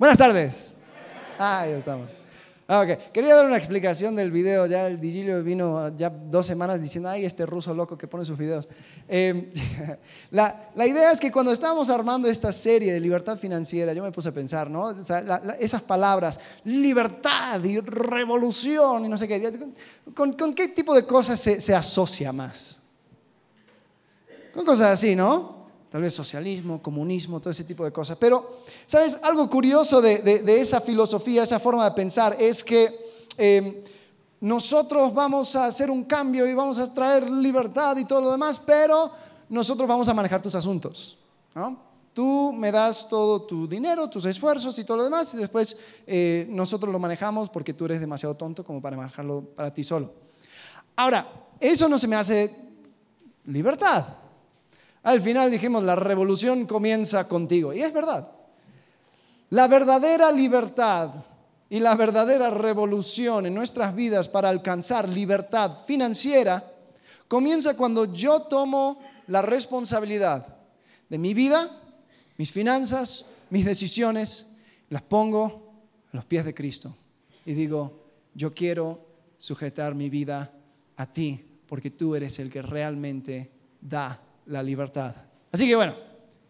Buenas tardes. Ah, ya estamos. Ah. Quería dar una explicación del video. Ya el Digilio vino ya dos semanas diciendo, ay, este ruso loco que pone sus videos. Eh, la, la, idea es que cuando estábamos armando esta serie de libertad financiera, yo me puse a pensar, ¿no? O sea, la, esas palabras, libertad y revolución y no sé qué, ¿con, con qué tipo de cosas se, se asocia más? Con cosas así, ¿no? Tal vez socialismo, comunismo, todo ese tipo de cosas. Pero, ¿sabes? Algo curioso de, esa filosofía, esa forma de pensar, es que em, nosotros vamos a hacer un cambio y vamos a traer libertad y todo lo demás, pero nosotros vamos a manejar tus asuntos. Tú me das todo tu dinero, tus esfuerzos y todo lo demás, y después eh, nosotros lo manejamos porque tú eres demasiado tonto como para manejarlo para ti solo. Ahora, eso no se me hace libertad. Al final dijimos, la revolución comienza contigo. Y es verdad. La verdadera libertad y la verdadera revolución en nuestras vidas para alcanzar libertad financiera comienza cuando yo tomo la responsabilidad de mi vida, mis finanzas, mis decisiones, las pongo a los pies de Cristo y digo, yo quiero sujetar mi vida a ti porque tú eres el que realmente da la libertad. Así que bueno,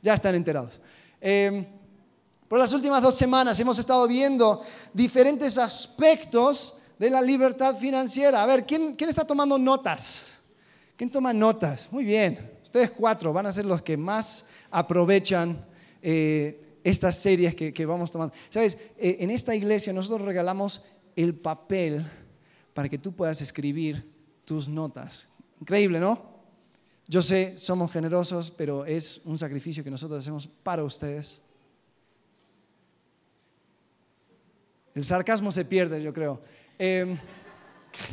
ya están enterados. Eh, por las últimas dos semanas hemos estado viendo diferentes aspectos de la libertad financiera. A ver, ¿quién, quién está tomando notas? ¿Quién toma notas? Muy bien. Ustedes cuatro van a ser los que más aprovechan eh, estas series que, que, vamos tomando. Sabes, eh, en esta iglesia nosotros regalamos el papel para que tú puedas escribir tus notas. Increíble, ¿no? Yo sé, somos generosos, pero es un sacrificio que nosotros hacemos para ustedes. El sarcasmo se pierde, yo creo. Em,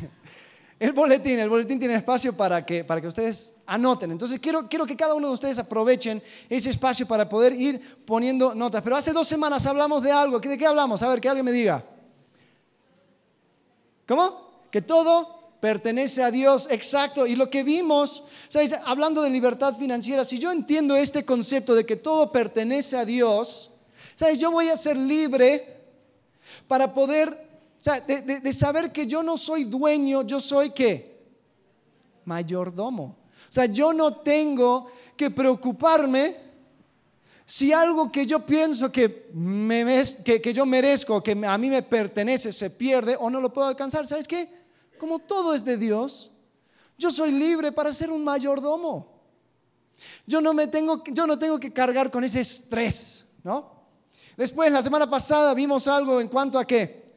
el boletín, el boletín tiene espacio para que, para que ustedes anoten. Entonces quiero, quiero que cada uno de ustedes aprovechen ese espacio para poder ir poniendo notas. Pero hace dos semanas hablamos de algo. ¿De qué hablamos? A ver, que alguien me diga. ¿Cómo? Que todo pertenece a Dios, exacto. Y lo que vimos, ¿sabes? hablando de libertad financiera, si yo entiendo este concepto de que todo pertenece a Dios, ¿sabes? Yo voy a ser libre para poder, o sea, de, saber que yo no soy dueño, yo soy qué? Mayordomo. O sea, yo no tengo que preocuparme si algo que yo pienso que, me, que, que yo merezco, que a mí me pertenece, se pierde o no lo puedo alcanzar. ¿Sabes qué? Como todo es de Dios, yo soy libre para ser un mayordomo. Yo no, me tengo, yo no tengo que cargar con ese estrés, ¿no? Después, la semana pasada vimos algo en cuanto a qué?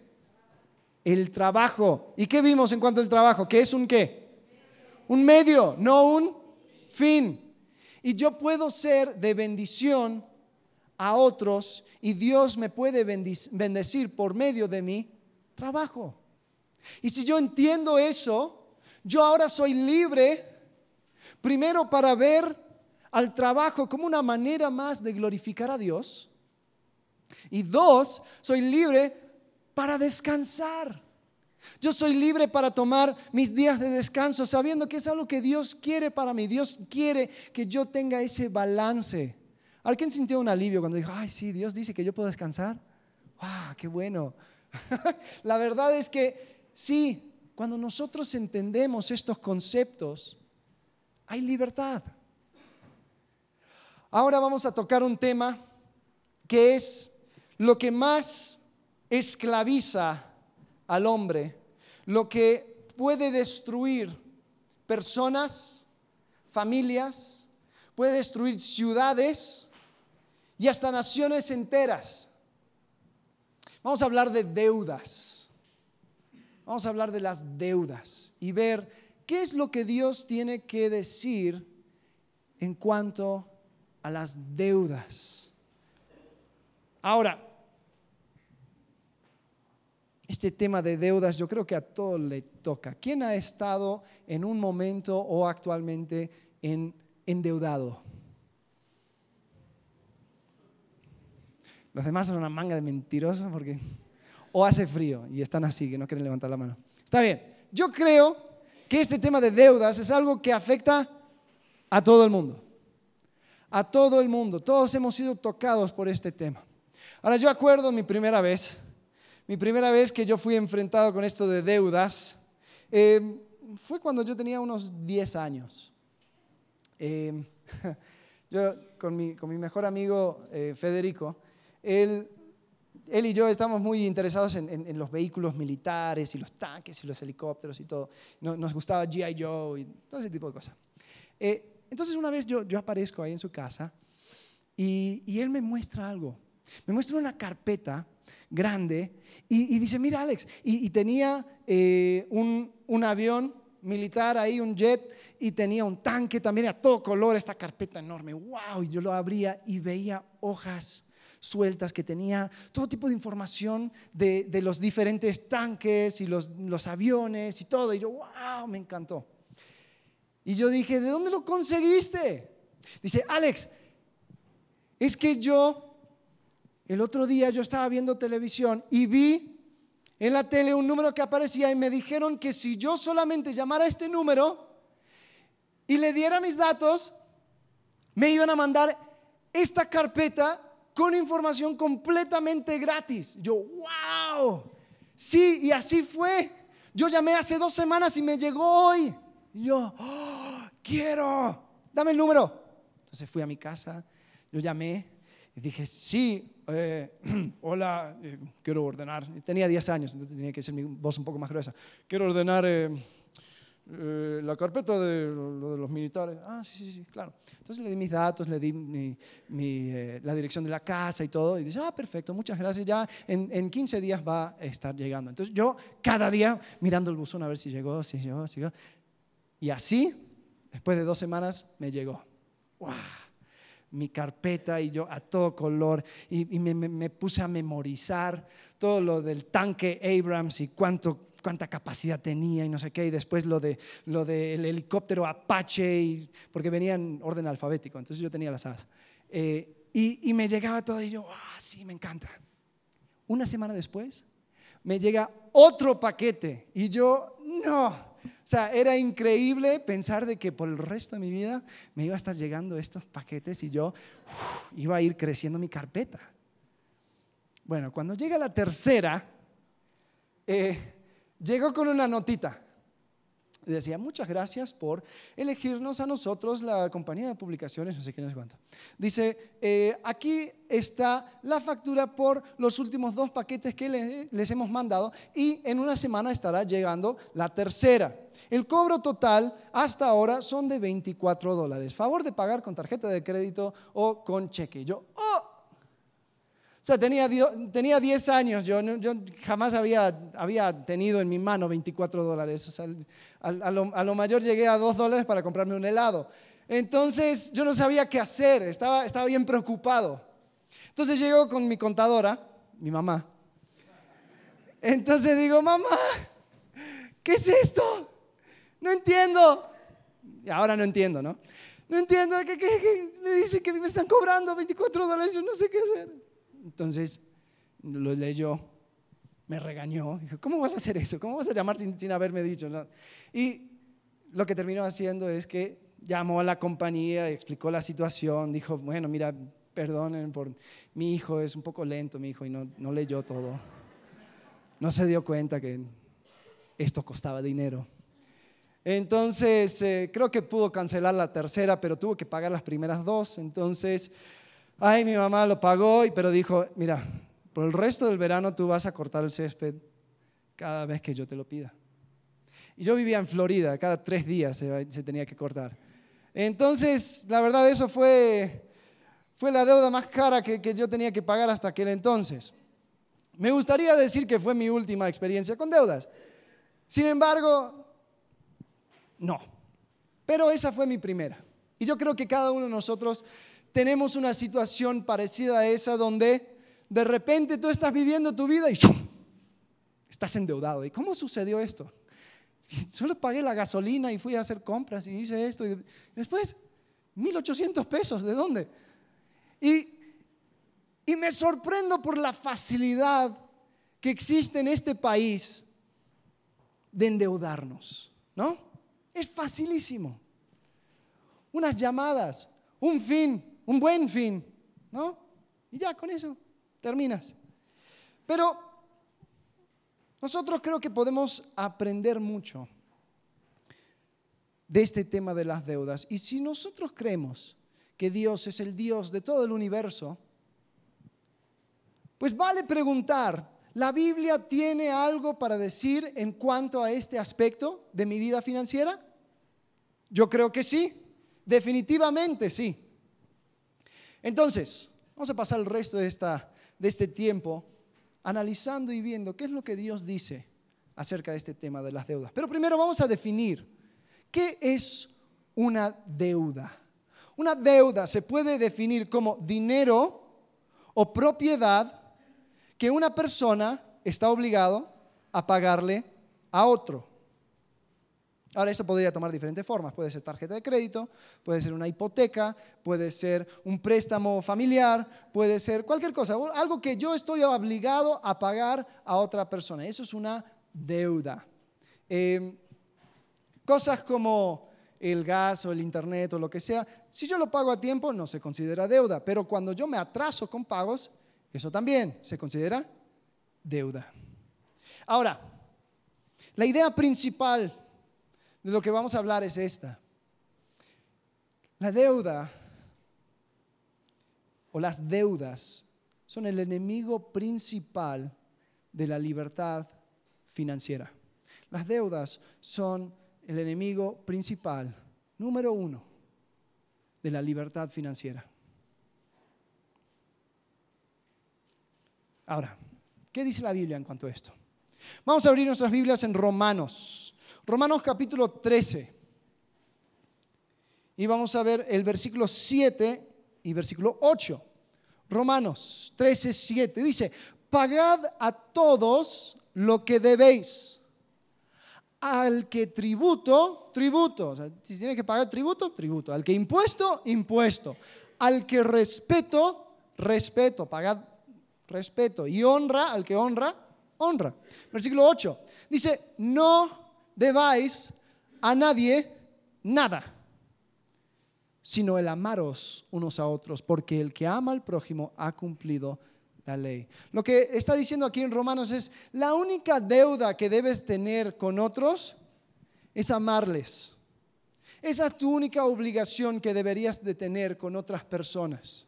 El trabajo. ¿Y qué vimos en cuanto al trabajo? ¿Qué es un qué? Un medio, no un fin. Y yo puedo ser de bendición a otros y Dios me puede bendecir por medio de mi trabajo. Y si yo entiendo eso, yo ahora soy libre, primero para ver al trabajo como una manera más de glorificar a Dios. Y dos, soy libre para descansar. Yo soy libre para tomar mis días de descanso sabiendo que es algo que Dios quiere para mí. Dios quiere que yo tenga ese balance. ¿Alguien sintió un alivio cuando dijo, ay, sí, Dios dice que yo puedo descansar? ¡Wow! ¡Qué bueno! La verdad es que Sí, cuando nosotros entendemos estos conceptos, hay libertad. Ahora vamos a tocar un tema que es lo que más esclaviza al hombre, lo que puede destruir personas, familias, puede destruir ciudades y hasta naciones enteras. Vamos a hablar de deudas. Vamos a hablar de las deudas y ver qué es lo que Dios tiene que decir en cuanto a las deudas. Ahora, este tema de deudas yo creo que a todos le toca. ¿Quién ha estado en un momento o actualmente en endeudado? Los demás son una manga de mentirosos porque o hace frío y están así, que no quieren levantar la mano. Está bien, yo creo que este tema de deudas es algo que afecta a todo el mundo. A todo el mundo. Todos hemos sido tocados por este tema. Ahora yo acuerdo mi primera vez, mi primera vez que yo fui enfrentado con esto de deudas, eh, fue cuando yo tenía unos 10 años. Eh, yo con mi, con mi, mejor amigo eh, Federico, él, él, y yo estamos muy interesados en, los vehículos militares y los tanques y los helicópteros y todo. Nos, gustaba GI Joe y todo ese tipo de cosas. entonces una vez yo, yo aparezco ahí en su casa y, y él me muestra algo. Me muestra una carpeta grande y, dice, mira Alex, y, tenía eh, un, un, avión militar ahí, un jet, y tenía un tanque también a todo color, esta carpeta enorme, wow, y yo lo abría y veía hojas sueltas que tenía todo tipo de información de, de los diferentes tanques y los, los aviones y todo, y yo, wow, me encantó. Y yo dije, ¿de dónde lo conseguiste? Dice, Alex, es que yo el otro día yo estaba viendo televisión y vi en la tele un número que aparecía y me dijeron que si yo solamente llamara este número y le diera mis datos, me iban a mandar esta carpeta con información completamente gratis. Yo, wow, sí, y así fue. Yo llamé hace dos semanas y me llegó hoy. Y yo, oh, quiero, dame el número. Entonces fui a mi casa, yo llamé y dije, sí, eh, hola, eh, quiero ordenar. Tenía 10 años, entonces tenía que ser mi voz un poco más gruesa. Quiero ordenar eh, la carpeta de lo los militares. Ah, sí, sí, sí, claro. Entonces le di mis datos, le di la dirección de la casa y todo. Y dice, ah, perfecto, muchas gracias. Ya en, en 15 días va a estar llegando. Entonces yo cada día mirando el buzón a ver si llegó, si llegó, si llegó. Y así, después de dos semanas, me llegó. ¡Wow! mi carpeta y yo a todo color y, me, puse a memorizar todo lo del tanque Abrams y cuánto, cuánta capacidad tenía y no sé qué, y después lo, de, lo del helicóptero Apache, y, porque venía en orden alfabético, entonces yo tenía las alas. Eh, y, me llegaba todo y yo, ah, sí, me encanta. Una semana después me llega otro paquete y yo, no, o sea, era increíble pensar de que por el resto de mi vida me iba a estar llegando estos paquetes y yo iba a ir creciendo mi carpeta. Bueno, cuando llega la tercera, eh, llegó con una notita. Decía, muchas gracias por elegirnos a nosotros, la compañía de publicaciones, no sé qué, no sé cuánto. Dice, eh, aquí está la factura por los últimos dos paquetes que les hemos mandado y en una semana estará llegando la tercera. El cobro total hasta ahora son de 24 dólares. Favor de pagar con tarjeta de crédito o con cheque. Yo, oh, o sea, tenía, tenía 10 años, yo, yo jamás había, había, tenido en mi mano 24 dólares. O sea, a, lo, mayor llegué a 2 dólares para comprarme un helado. Entonces yo no sabía qué hacer, estaba, estaba bien preocupado. Entonces llego con mi contadora, mi mamá. Entonces digo, mamá, ¿qué es esto? no entiendo. Y ahora no entiendo, ¿no? No entiendo, que, me dice que me están cobrando 24 dólares, yo no sé qué hacer. Entonces lo leyó, me regañó, dijo, ¿cómo vas a hacer eso? ¿Cómo vas a llamar sin, sin haberme dicho? ¿no? Y lo que terminó haciendo es que llamó a la compañía, explicó la situación, dijo, bueno, mira, perdonen por mi hijo, es un poco lento mi hijo y no, no leyó todo. No se dio cuenta que esto costaba dinero. Entonces, eh, creo que pudo cancelar la tercera, pero tuvo que pagar las primeras dos. Entonces, ay, mi mamá lo pagó, pero dijo, mira, por el resto del verano tú vas a cortar el césped cada vez que yo te lo pida. Y yo vivía en Florida, cada tres días se, tenía que cortar. Entonces, la verdad, eso fue, fue la deuda más cara que, que yo tenía que pagar hasta aquel entonces. Me gustaría decir que fue mi última experiencia con deudas. Sin embargo, no. Pero esa fue mi primera. Y yo creo que cada uno de nosotros tenemos una situación parecida a esa donde de repente tú estás viviendo tu vida y estás endeudado. ¿Y cómo sucedió esto? Solo pagué la gasolina y fui a hacer compras y hice esto. Y después, 1.800 pesos, ¿de dónde? Y, y me sorprendo por la facilidad que existe en este país de endeudarnos, ¿no? Es facilísimo. Unas llamadas, un fin, un buen fin, ¿no? Y ya con eso, terminas. Pero nosotros creo que podemos aprender mucho de este tema de las deudas. Y si nosotros creemos que Dios es el Dios de todo el universo, pues vale preguntar, ¿la Biblia tiene algo para decir en cuanto a este aspecto de mi vida financiera? Yo creo que sí, definitivamente sí. Entonces, vamos a pasar el resto de, esta, de este tiempo analizando y viendo qué es lo que Dios dice acerca de este tema de las deudas. Pero primero vamos a definir qué es una deuda. Una deuda se puede definir como dinero o propiedad que una persona está obligado a pagarle a otro. Ahora, esto podría tomar diferentes formas. Puede ser tarjeta de crédito, puede ser una hipoteca, puede ser un préstamo familiar, puede ser cualquier cosa, algo que yo estoy obligado a pagar a otra persona. Eso es una deuda. Em, cosas como el gas o el internet o lo que sea, si yo lo pago a tiempo no se considera deuda, pero cuando yo me atraso con pagos, eso también se considera deuda. Ahora, la idea principal de lo que vamos a hablar es esta. La deuda o las deudas son el enemigo principal de la libertad financiera. Las deudas son el enemigo principal, número uno, de la libertad financiera. Ahora, ¿qué dice la Biblia en cuanto a esto? Vamos a abrir nuestras Biblias en Romanos Romanos capítulo 13. Y vamos a ver el versículo 7 y versículo 8. Romanos 13, 7. Dice, pagad a todos lo que debéis. Al que tributo, tributo. O sea, si tiene que pagar tributo, tributo. Al que impuesto, impuesto. Al que respeto, respeto. Pagad respeto. Y honra, al que honra, honra. Versículo 8. Dice, no debáis a nadie nada, sino el amaros unos a otros, porque el que ama al prójimo ha cumplido la ley. Lo que está diciendo aquí en Romanos es, la única deuda que debes tener con otros es amarles. Esa es tu única obligación que deberías de tener con otras personas.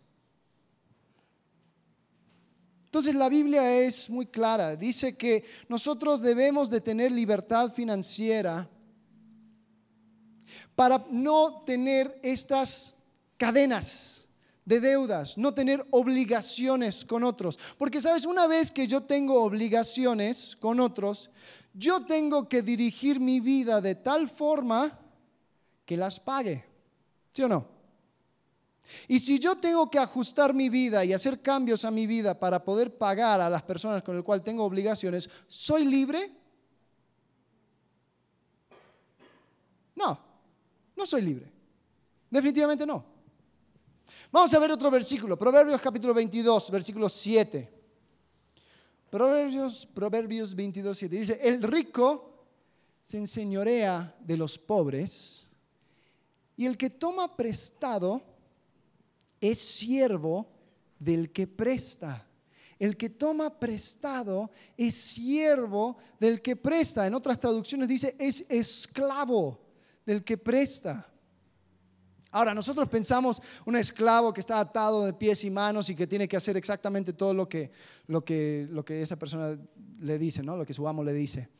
Entonces la Biblia es muy clara, dice que nosotros debemos de tener libertad financiera para no tener estas cadenas de deudas, no tener obligaciones con otros. Porque sabes, una vez que yo tengo obligaciones con otros, yo tengo que dirigir mi vida de tal forma que las pague. ¿Sí o no? Y si yo tengo que ajustar mi vida y hacer cambios a mi vida para poder pagar a las personas con las cuales tengo obligaciones, ¿soy libre? No, no soy libre. Definitivamente no. Vamos a ver otro versículo, Proverbios capítulo 22, versículo 7. Proverbios, Proverbios 22, 7. Dice, el rico se enseñorea de los pobres y el que toma prestado es siervo del que presta. El que toma prestado es siervo del que presta. En otras traducciones dice es esclavo del que presta. Ahora, nosotros pensamos un esclavo que está atado de pies y manos y que tiene que hacer exactamente todo lo que, lo que, lo que esa persona le dice, ¿no? lo que su amo le dice.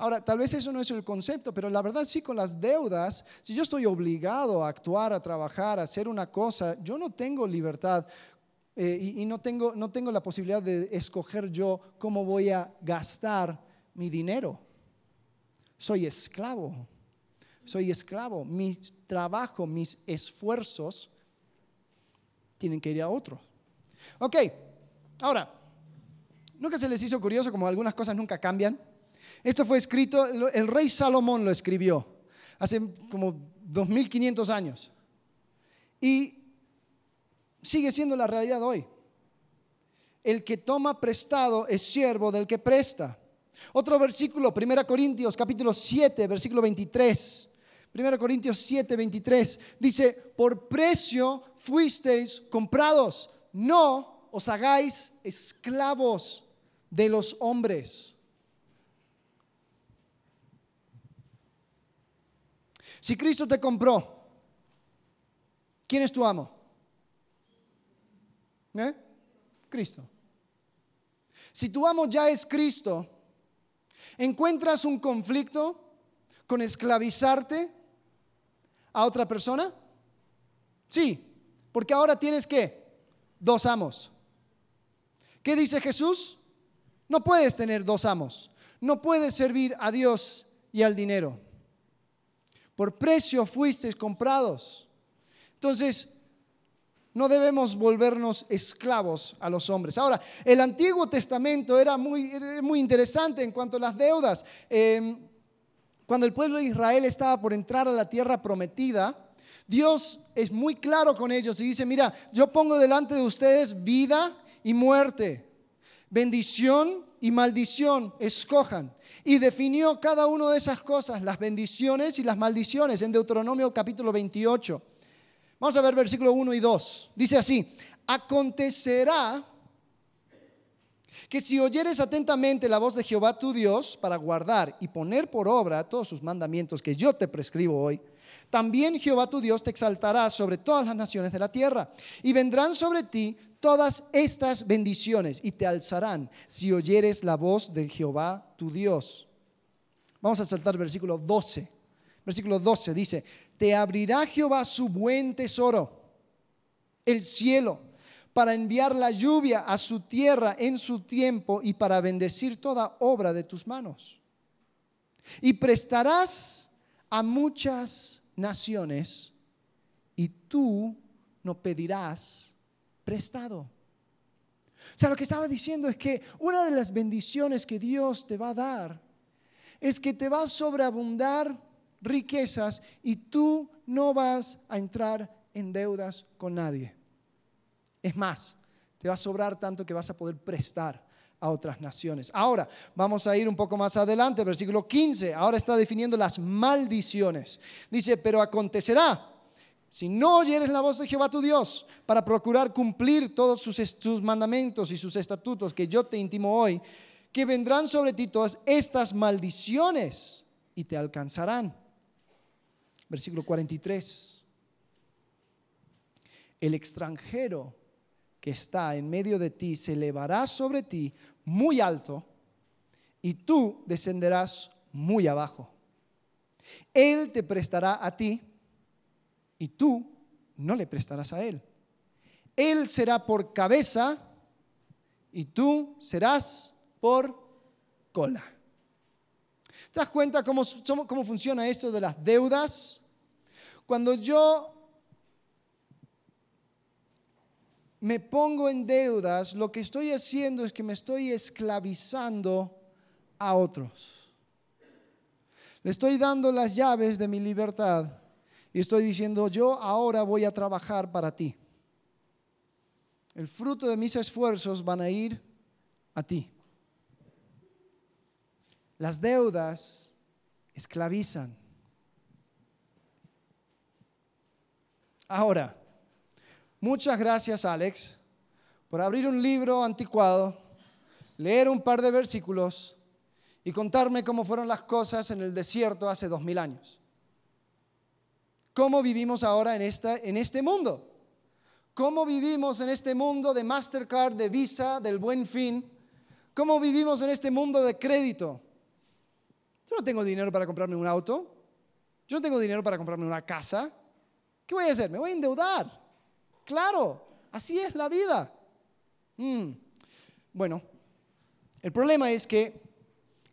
Ahora, tal vez eso no es el concepto, pero la verdad sí con las deudas, si yo estoy obligado a actuar, a trabajar, a hacer una cosa, yo no tengo libertad eh, y, no, tengo, no tengo la posibilidad de escoger yo cómo voy a gastar mi dinero. Soy esclavo, soy esclavo. Mi trabajo, mis esfuerzos tienen que ir a otro. Ok, ahora, ¿nunca se les hizo curioso como algunas cosas nunca cambian? Esto fue escrito, el rey Salomón lo escribió hace como 2500 años. Y sigue siendo la realidad hoy. El que toma prestado es siervo del que presta. Otro versículo, 1 Corintios capítulo 7, versículo 23. 1 Corintios 7, 23 dice, por precio fuisteis comprados, no os hagáis esclavos de los hombres. Si Cristo te compró, ¿quién es tu amo? ¿Eh? Cristo. Si tu amo ya es Cristo, ¿encuentras un conflicto con esclavizarte a otra persona? Sí, porque ahora tienes que dos amos. ¿Qué dice Jesús? No puedes tener dos amos. No puedes servir a Dios y al dinero. Por precio fuisteis comprados. Entonces, no debemos volvernos esclavos a los hombres. Ahora, el Antiguo Testamento era muy, muy interesante en cuanto a las deudas. Em, cuando el pueblo de Israel estaba por entrar a la tierra prometida, Dios es muy claro con ellos y dice, mira, yo pongo delante de ustedes vida y muerte, bendición y maldición, escojan. Y definió cada una de esas cosas, las bendiciones y las maldiciones, en Deuteronomio capítulo 28. Vamos a ver versículo 1 y 2. Dice así, acontecerá que si oyeres atentamente la voz de Jehová tu Dios para guardar y poner por obra todos sus mandamientos que yo te prescribo hoy, también Jehová tu Dios te exaltará sobre todas las naciones de la tierra y vendrán sobre ti todas estas bendiciones y te alzarán si oyeres la voz de Jehová tu Dios. Vamos a saltar versículo 12. Versículo 12 dice, te abrirá Jehová su buen tesoro, el cielo, para enviar la lluvia a su tierra en su tiempo y para bendecir toda obra de tus manos. Y prestarás a muchas naciones y tú no pedirás prestado. O sea, lo que estaba diciendo es que una de las bendiciones que Dios te va a dar es que te va a sobreabundar riquezas y tú no vas a entrar en deudas con nadie. Es más, te va a sobrar tanto que vas a poder prestar a otras naciones. Ahora, vamos a ir un poco más adelante, versículo 15. Ahora está definiendo las maldiciones. Dice, pero acontecerá, si no oyeres la voz de Jehová tu Dios, para procurar cumplir todos sus, sus mandamientos y sus estatutos que yo te intimo hoy, que vendrán sobre ti todas estas maldiciones y te alcanzarán versículo 43. El extranjero que está en medio de ti se elevará sobre ti muy alto y tú descenderás muy abajo. Él te prestará a ti y tú no le prestarás a él. Él será por cabeza y tú serás por cola. ¿Te das cuenta cómo, cómo funciona esto de las deudas? Cuando yo me pongo en deudas, lo que estoy haciendo es que me estoy esclavizando a otros. Le estoy dando las llaves de mi libertad y estoy diciendo, yo ahora voy a trabajar para ti. El fruto de mis esfuerzos van a ir a ti. Las deudas esclavizan. Ahora, muchas gracias Alex por abrir un libro anticuado, leer un par de versículos y contarme cómo fueron las cosas en el desierto hace dos mil años. ¿Cómo vivimos ahora en, esta, en este mundo? ¿Cómo vivimos en este mundo de Mastercard, de Visa, del buen fin? ¿Cómo vivimos en este mundo de crédito? Yo no tengo dinero para comprarme un auto. Yo no tengo dinero para comprarme una casa. ¿Qué voy a hacer? Me voy a endeudar. Claro, así es la vida. Mm. Bueno, el problema es que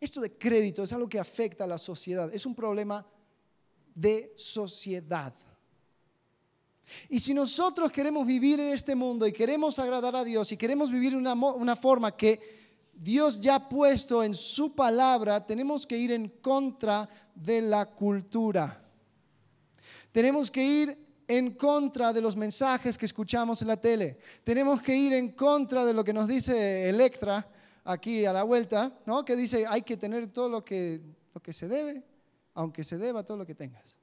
esto de crédito es algo que afecta a la sociedad. Es un problema de sociedad. Y si nosotros queremos vivir en este mundo y queremos agradar a Dios y queremos vivir una, una, forma que Dios ya ha puesto en su palabra, tenemos que ir en contra de la cultura. Tenemos que ir en contra de los mensajes que escuchamos en la tele. Tenemos que ir en contra de lo que nos dice Electra aquí a la vuelta, ¿no? que dice hay que tener todo lo que, lo que se debe, aunque se deba todo lo que tengas.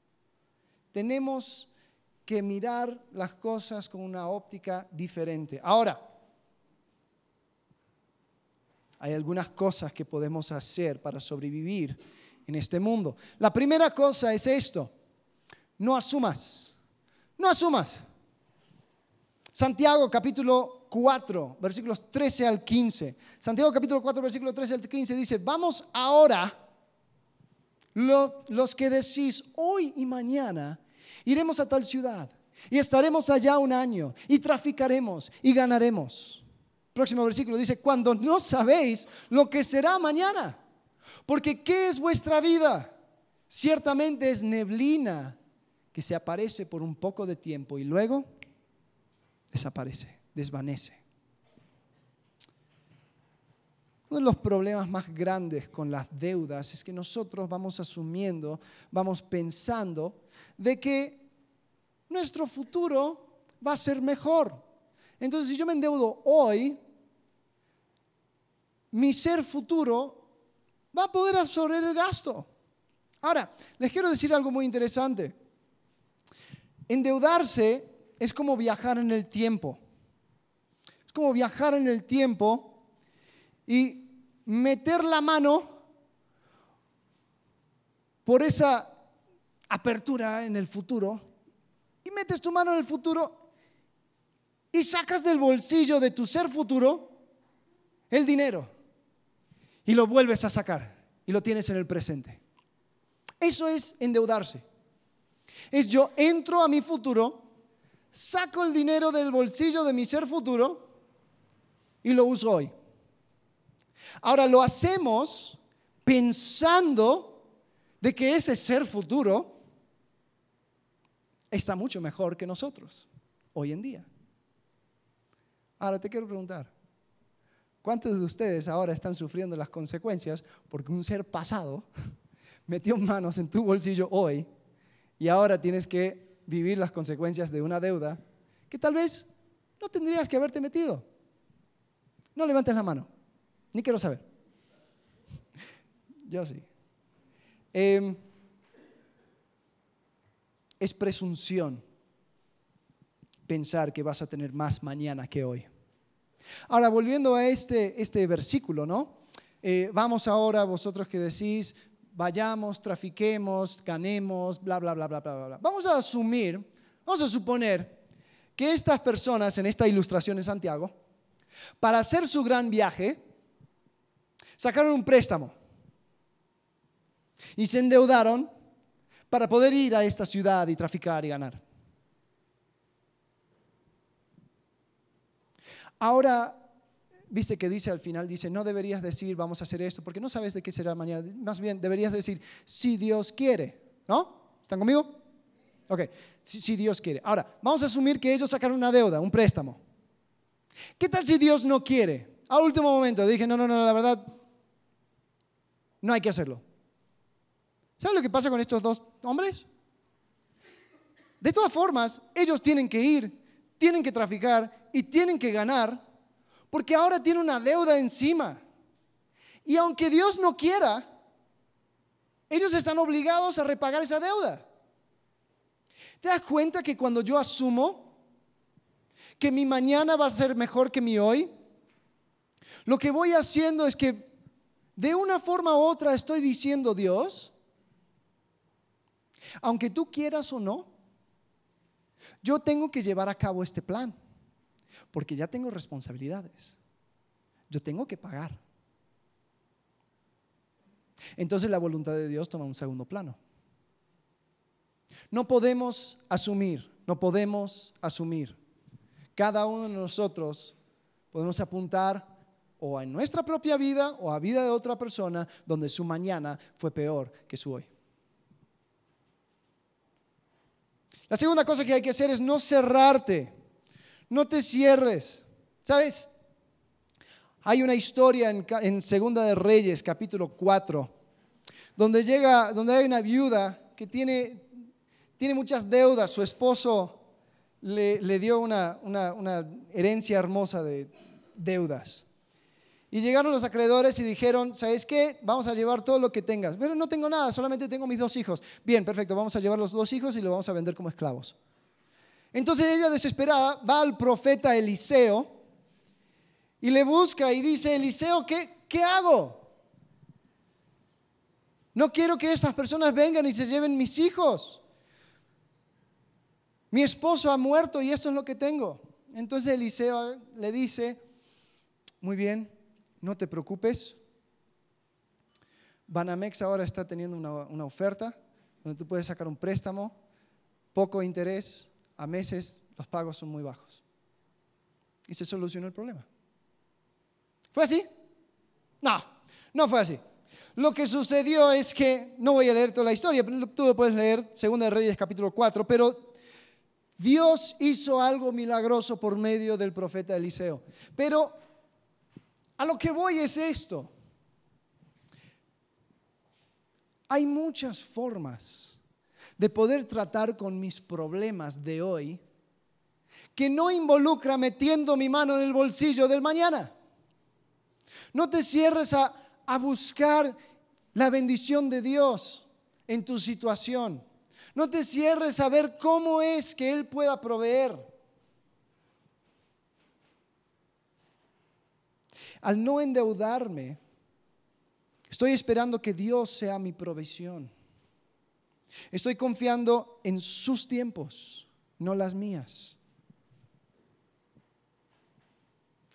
Tenemos que mirar las cosas con una óptica diferente. Ahora, hay algunas cosas que podemos hacer para sobrevivir en este mundo. La primera cosa es esto, no asumas, no asumas. Santiago capítulo 4, versículos 13 al 15. Santiago capítulo 4, versículo 13 al 15 dice, vamos ahora, los que decís hoy y mañana, iremos a tal ciudad y estaremos allá un año y traficaremos y ganaremos. Próximo versículo dice, cuando no sabéis lo que será mañana, porque ¿qué es vuestra vida? Ciertamente es neblina que se aparece por un poco de tiempo y luego desaparece, desvanece. Uno de los problemas más grandes con las deudas es que nosotros vamos asumiendo, vamos pensando de que nuestro futuro va a ser mejor. Entonces, si yo me endeudo hoy, mi ser futuro va a poder absorber el gasto. Ahora, les quiero decir algo muy interesante. Endeudarse es como viajar en el tiempo. Es como viajar en el tiempo y meter la mano por esa apertura en el futuro y metes tu mano en el futuro y sacas del bolsillo de tu ser futuro el dinero y lo vuelves a sacar y lo tienes en el presente. Eso es endeudarse. Es yo entro a mi futuro, saco el dinero del bolsillo de mi ser futuro y lo uso hoy. Ahora lo hacemos pensando de que ese ser futuro está mucho mejor que nosotros hoy en día. Ahora te quiero preguntar, ¿cuántos de ustedes ahora están sufriendo las consecuencias porque un ser pasado metió manos en tu bolsillo hoy y ahora tienes que vivir las consecuencias de una deuda que tal vez no tendrías que haberte metido? No levantes la mano, ni quiero saber. Yo sí. Em, es presunción pensar que vas a tener más mañana que hoy. Ahora, volviendo a este, este versículo, ¿no? Eh, vamos ahora, vosotros que decís, vayamos, trafiquemos, ganemos, bla, bla, bla, bla, bla, bla. Vamos a asumir, vamos a suponer que estas personas en esta ilustración de Santiago, para hacer su gran viaje, sacaron un préstamo y se endeudaron para poder ir a esta ciudad y traficar y ganar. Ahora, viste que dice al final, dice, no deberías decir vamos a hacer esto, porque no sabes de qué será mañana. Más bien, deberías decir, si Dios quiere, ¿no? ¿Están conmigo? Ok, si, si Dios quiere. Ahora, vamos a asumir que ellos sacaron una deuda, un préstamo. ¿Qué tal si Dios no quiere? A último momento dije, no, no, no, la verdad, no hay que hacerlo. ¿Sabes lo que pasa con estos dos hombres? De todas formas, ellos tienen que ir, tienen que traficar y tienen que ganar porque ahora tienen una deuda encima. Y aunque Dios no quiera, ellos están obligados a repagar esa deuda. ¿Te das cuenta que cuando yo asumo que mi mañana va a ser mejor que mi hoy, lo que voy haciendo es que de una forma u otra estoy diciendo, Dios, aunque tú quieras o no, yo tengo que llevar a cabo este plan, porque ya tengo responsabilidades. Yo tengo que pagar. Entonces la voluntad de Dios toma un segundo plano. No podemos asumir, no podemos asumir. Cada uno de nosotros podemos apuntar o a nuestra propia vida o a vida de otra persona donde su mañana fue peor que su hoy. La segunda cosa que hay que hacer es no cerrarte, no te cierres. ¿Sabes? Hay una historia en, Segunda de Reyes, capítulo 4, donde llega, donde hay una viuda que tiene, tiene muchas deudas. Su esposo le, dio una herencia hermosa de deudas. Y llegaron los acreedores y dijeron, ¿sabes qué? Vamos a llevar todo lo que tengas. Pero no tengo nada, solamente tengo mis dos hijos. Bien, perfecto, vamos a llevar los dos hijos y los vamos a vender como esclavos. Entonces ella desesperada va al profeta Eliseo y le busca y dice, Eliseo, ¿qué, ¿qué hago? No quiero que estas personas vengan y se lleven mis hijos. Mi esposo ha muerto y esto es lo que tengo. Entonces Eliseo le dice, muy bien, no te preocupes. Banamex ahora está teniendo una, una oferta donde tú puedes sacar un préstamo, poco interés, a meses los pagos son muy bajos. Y se solucionó el problema. ¿Fue así? No, no fue así. Lo que sucedió es que, no voy a leer toda la historia, tú lo puedes leer, Segunda Reyes capítulo 4, pero Dios hizo algo milagroso por medio del profeta Eliseo. Pero a lo que voy es esto. Hay muchas formas de poder tratar con mis problemas de hoy que no involucra metiendo mi mano en el bolsillo del mañana. No te cierres a, a buscar la bendición de Dios en tu situación. No te cierres a ver cómo es que Él pueda proveer. Al no endeudarme, estoy esperando que Dios sea mi provisión. Estoy confiando en sus tiempos, no las mías.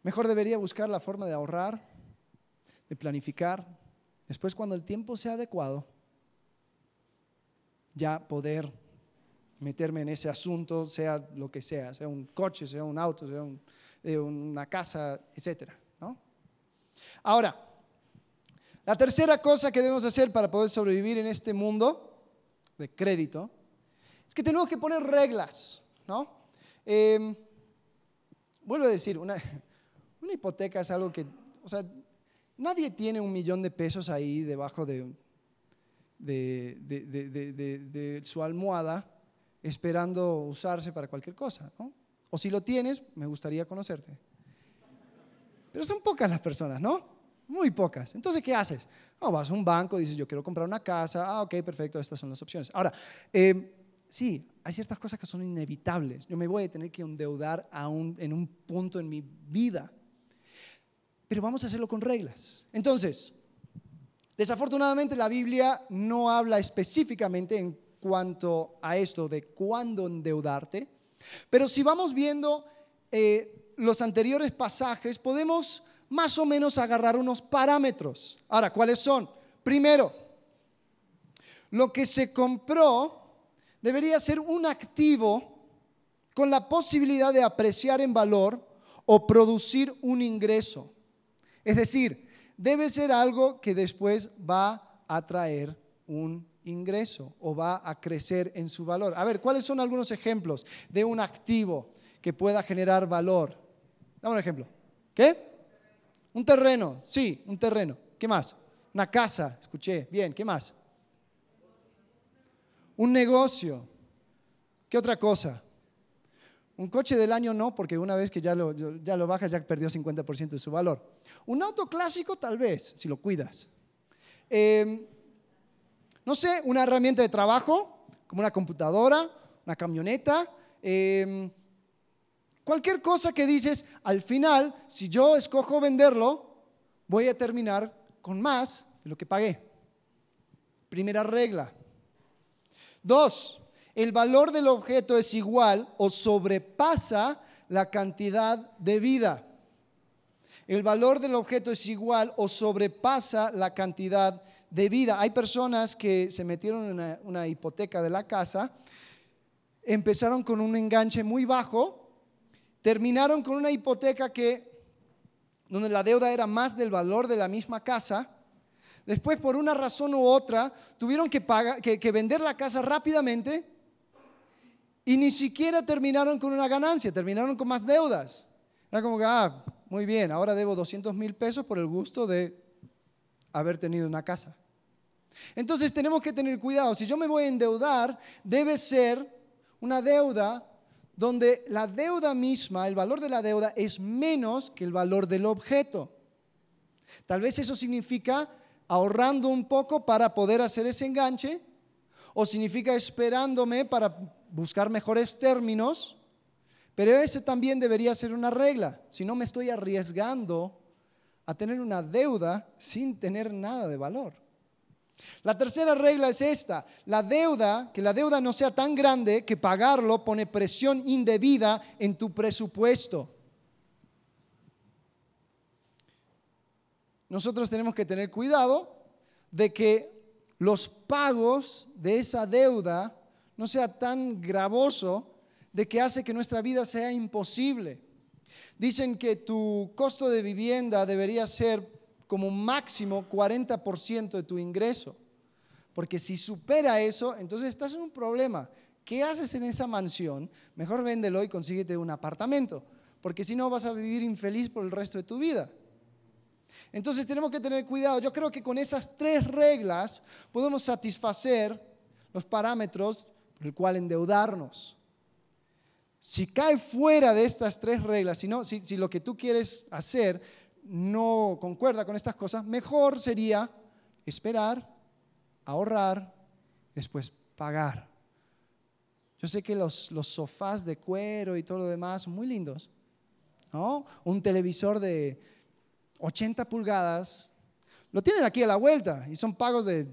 Mejor debería buscar la forma de ahorrar, de planificar. Después, cuando el tiempo sea adecuado, ya poder meterme en ese asunto, sea lo que sea, sea un coche, sea un auto, sea eh, una casa, etc. Ahora, la tercera cosa que debemos hacer para poder sobrevivir en este mundo de crédito es que tenemos que poner reglas. ¿no? Em, vuelvo a decir, una, una hipoteca es algo que, o sea, nadie tiene un millón de pesos ahí debajo de, de, su almohada esperando usarse para cualquier cosa. ¿no? O si lo tienes, me gustaría conocerte. Pero son pocas las personas, ¿no? Muy pocas. Entonces, ¿qué haces? Oh, vas a un banco, dices, yo quiero comprar una casa. Ah, ok, perfecto, estas son las opciones. Ahora, eh, sí, hay ciertas cosas que son inevitables. Yo me voy a tener que endeudar en un punto en mi vida. Pero vamos a hacerlo con reglas. Entonces, Desafortunadamente la Biblia no habla específicamente en cuanto a esto de cuándo endeudarte, pero si vamos viendo eh, los anteriores pasajes, podemos más o menos agarrar unos parámetros. Ahora, ¿cuáles son? Primero, lo que se compró debería ser un activo con la posibilidad de apreciar en valor o producir un ingreso. Es decir, debe ser algo que después va a traer un ingreso o va a crecer en su valor. A ver, ¿cuáles son algunos ejemplos de un activo que pueda generar valor? Dame un ejemplo. ¿Qué? Un terreno, sí, un terreno. ¿Qué más? Una casa, escuché. Bien, ¿qué más? Un negocio. ¿Qué otra cosa? Un coche del año no, porque una vez que ya lo, ya lo bajas ya perdió 50% de su valor. Un auto clásico tal vez, si lo cuidas. Em, no sé, una herramienta de trabajo, como una computadora, una camioneta, em, cualquier cosa que dices, al final, si yo escojo venderlo, voy a terminar con más de lo que pagué. Primera regla. Dos, el valor del objeto es igual o sobrepasa la cantidad de vida. El valor del objeto es igual o sobrepasa la cantidad de vida. Hay personas que se metieron en una, hipoteca de la casa, empezaron con un enganche muy bajo, terminaron con una hipoteca que donde la deuda era más del valor de la misma casa. Después, por una razón u otra, tuvieron que, que vender la casa rápidamente y ni siquiera terminaron con una ganancia, terminaron con más deudas. Era como que, ah, muy bien, ahora debo 200 mil pesos por el gusto de haber tenido una casa. Entonces tenemos que tener cuidado. Si yo me voy a endeudar, debe ser una deuda donde la deuda misma, el valor de la deuda es menos que el valor del objeto. Tal vez eso significa ahorrando un poco para poder hacer ese enganche, o significa esperándome para buscar mejores términos, pero ese también debería ser una regla. Si no me estoy arriesgando a tener una deuda sin tener nada de valor. La tercera regla es esta, la deuda, que la deuda no sea tan grande que pagarlo pone presión indebida en tu presupuesto. Nosotros tenemos que tener cuidado de que los pagos de esa deuda no sea tan gravoso de que hace que nuestra vida sea imposible. Dicen que tu costo de vivienda debería ser como máximo 40% de tu ingreso. Porque si supera eso, entonces estás en un problema. ¿Qué haces en esa mansión? Mejor véndelo y consíguete un apartamento. Porque si no vas a vivir infeliz por el resto de tu vida. Entonces tenemos que tener cuidado. Yo creo que con esas tres reglas podemos satisfacer los parámetros por el cual endeudarnos. Si cae fuera de estas tres reglas, si, si, si lo que tú quieres hacer no concuerda con estas cosas, mejor sería esperar, ahorrar, después pagar. Yo sé que los, los sofás de cuero y todo lo demás son muy lindos, ¿no? Un televisor de 80 pulgadas, lo tienen aquí a la vuelta y son pagos de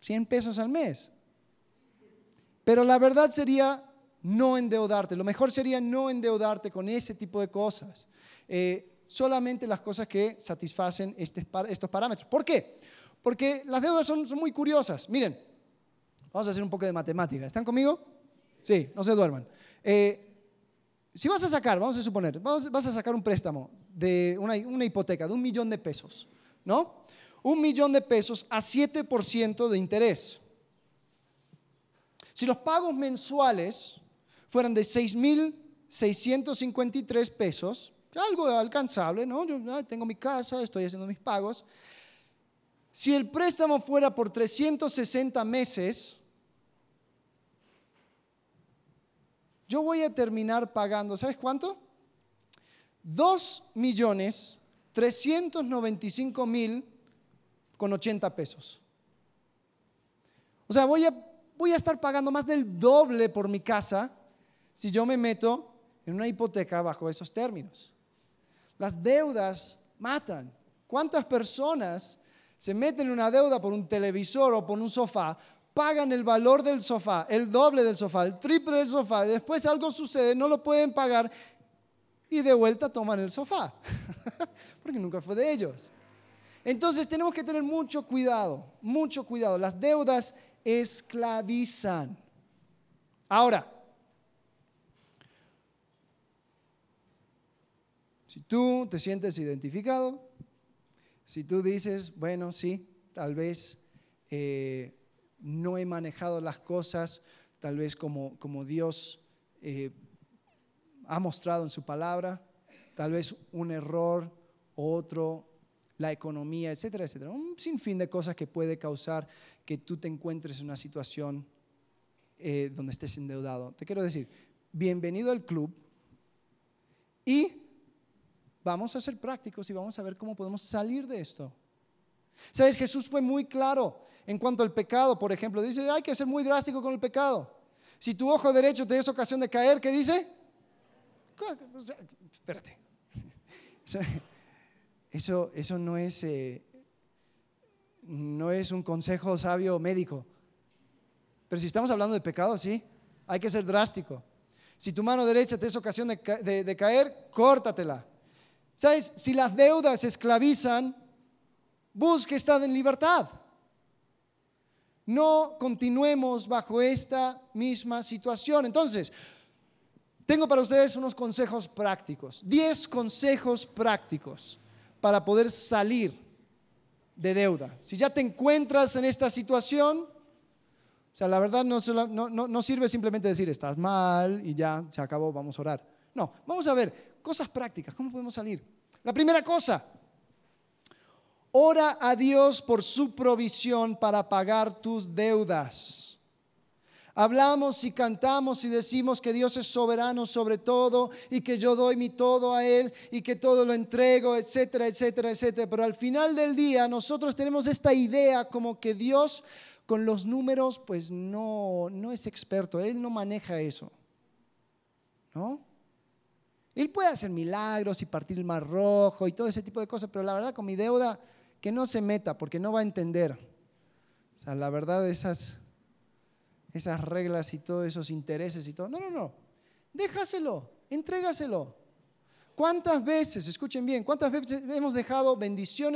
100 pesos al mes. Pero la verdad sería no endeudarte. Lo mejor sería no endeudarte con ese tipo de cosas. Eh, solamente las cosas que satisfacen este estos parámetros. ¿Por qué? Porque las deudas son, muy curiosas. Miren, vamos a hacer un poco de matemática. ¿Están conmigo? Sí, no se duerman. Eh, si vas a sacar, vamos a suponer, vas a sacar un préstamo de una, hipoteca de un millón de pesos, ¿no? Un millón de pesos a 7% de interés. Si los pagos mensuales fueran de 6.653 pesos, algo alcanzable, ¿no? Yo tengo mi casa, estoy haciendo mis pagos. Si el préstamo fuera por 360 meses, yo voy a terminar pagando, ¿sabes cuánto? 2 millones 395 mil con 80 pesos. O sea, voy a, voy a estar pagando más del doble por mi casa si yo me meto en una hipoteca bajo esos términos. Las deudas matan. ¿Cuántas personas se meten en una deuda por un televisor o por un sofá pagan el valor del sofá, el doble del sofá, el triple del sofá, y después algo sucede, no lo pueden pagar y de vuelta toman el sofá, porque nunca fue de ellos. Entonces tenemos que tener mucho cuidado, mucho cuidado. Las deudas esclavizan. Ahora, si tú te sientes identificado, si tú dices, bueno, sí, tal vez eh, no he manejado las cosas tal vez como, como Dios eh, ha mostrado en su palabra, tal vez un error, otro, la economía, etcétera, etcétera. Un sinfín de cosas que puede causar que tú te encuentres en una situación eh, donde estés endeudado. Te quiero decir, bienvenido al club y vamos a ser prácticos y vamos a ver cómo podemos salir de esto. Sabes, Jesús fue muy claro en cuanto al pecado, por ejemplo. Dice, hay que ser muy drástico con el pecado. Si tu ojo derecho te es ocasión de caer, ¿qué dice? Espérate. Eso, eso no, es, eh, no es un consejo sabio médico. Pero si estamos hablando de pecado, sí, hay que ser drástico. Si tu mano derecha te es ocasión de, de caer, córtatela. ¿Sabes? Si las deudas esclavizan, busque estar en libertad. No continuemos bajo esta misma situación. Entonces, tengo para ustedes unos consejos prácticos, 10 consejos prácticos para poder salir de deuda. Si ya te encuentras en esta situación, o sea, la verdad no, no, no sirve simplemente decir, estás mal y ya se acabó, vamos a orar. No, vamos a ver cosas prácticas, ¿cómo podemos salir? La primera cosa, Ora a Dios por su provisión para pagar tus deudas. Hablamos y cantamos y decimos que Dios es soberano sobre todo y que yo doy mi todo a Él y que todo lo entrego, etcétera, etcétera, etcétera. Pero al final del día nosotros tenemos esta idea como que Dios con los números pues no, no es experto, Él no maneja eso. ¿No? Él puede hacer milagros y partir el mar rojo y todo ese tipo de cosas, pero la verdad con mi deuda, que no se meta porque no va a entender. O sea, la verdad esas, esas reglas y todos esos intereses y todo. No, no, no. Déjaselo, entrégaselo. ¿Cuántas veces, escuchen bien, cuántas veces hemos dejado bendiciones?